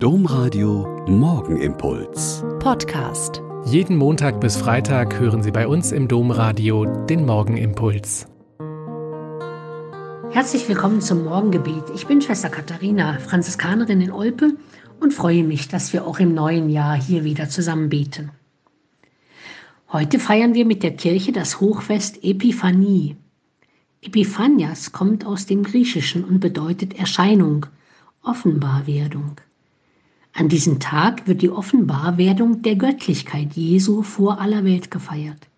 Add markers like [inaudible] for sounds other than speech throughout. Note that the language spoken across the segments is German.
Domradio Morgenimpuls. Podcast. Jeden Montag bis Freitag hören Sie bei uns im Domradio den Morgenimpuls. Herzlich willkommen zum Morgengebet. Ich bin Schwester Katharina, Franziskanerin in Olpe und freue mich, dass wir auch im neuen Jahr hier wieder zusammen beten. Heute feiern wir mit der Kirche das Hochfest Epiphanie. Epiphanias kommt aus dem Griechischen und bedeutet Erscheinung, Offenbarwerdung. An diesem Tag wird die Offenbarwerdung der Göttlichkeit Jesu vor aller Welt gefeiert.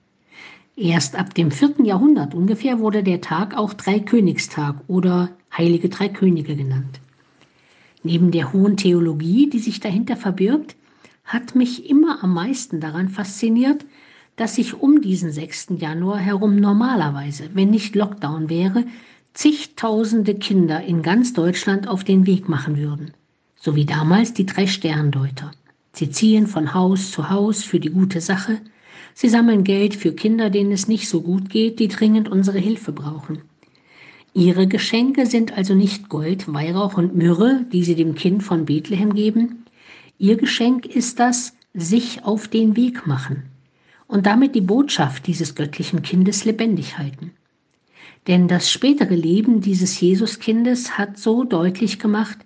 Erst ab dem vierten Jahrhundert ungefähr wurde der Tag auch Dreikönigstag oder Heilige Drei Könige genannt. Neben der hohen Theologie, die sich dahinter verbirgt, hat mich immer am meisten daran fasziniert, dass sich um diesen 6. Januar herum normalerweise, wenn nicht Lockdown wäre, zigtausende Kinder in ganz Deutschland auf den Weg machen würden so wie damals die drei Sterndeuter. Sie ziehen von Haus zu Haus für die gute Sache. Sie sammeln Geld für Kinder, denen es nicht so gut geht, die dringend unsere Hilfe brauchen. Ihre Geschenke sind also nicht Gold, Weihrauch und Myrrhe, die sie dem Kind von Bethlehem geben. Ihr Geschenk ist das sich auf den Weg machen und damit die Botschaft dieses göttlichen Kindes lebendig halten. Denn das spätere Leben dieses Jesuskindes hat so deutlich gemacht,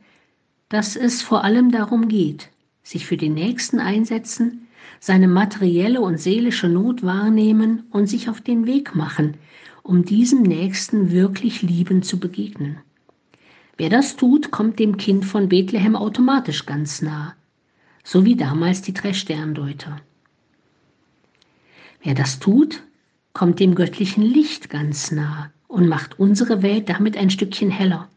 dass es vor allem darum geht, sich für den Nächsten einsetzen, seine materielle und seelische Not wahrnehmen und sich auf den Weg machen, um diesem Nächsten wirklich liebend zu begegnen. Wer das tut, kommt dem Kind von Bethlehem automatisch ganz nah, so wie damals die drei Sterndeuter. Wer das tut, kommt dem göttlichen Licht ganz nah und macht unsere Welt damit ein Stückchen heller.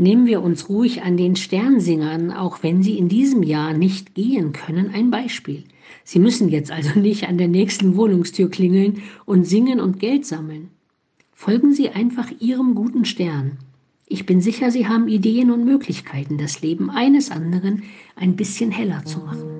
Nehmen wir uns ruhig an den Sternsingern, auch wenn sie in diesem Jahr nicht gehen können, ein Beispiel. Sie müssen jetzt also [laughs] nicht an der nächsten Wohnungstür klingeln und singen und Geld sammeln. Folgen Sie einfach Ihrem guten Stern. Ich bin sicher, Sie haben Ideen und Möglichkeiten, das Leben eines anderen ein bisschen heller zu machen.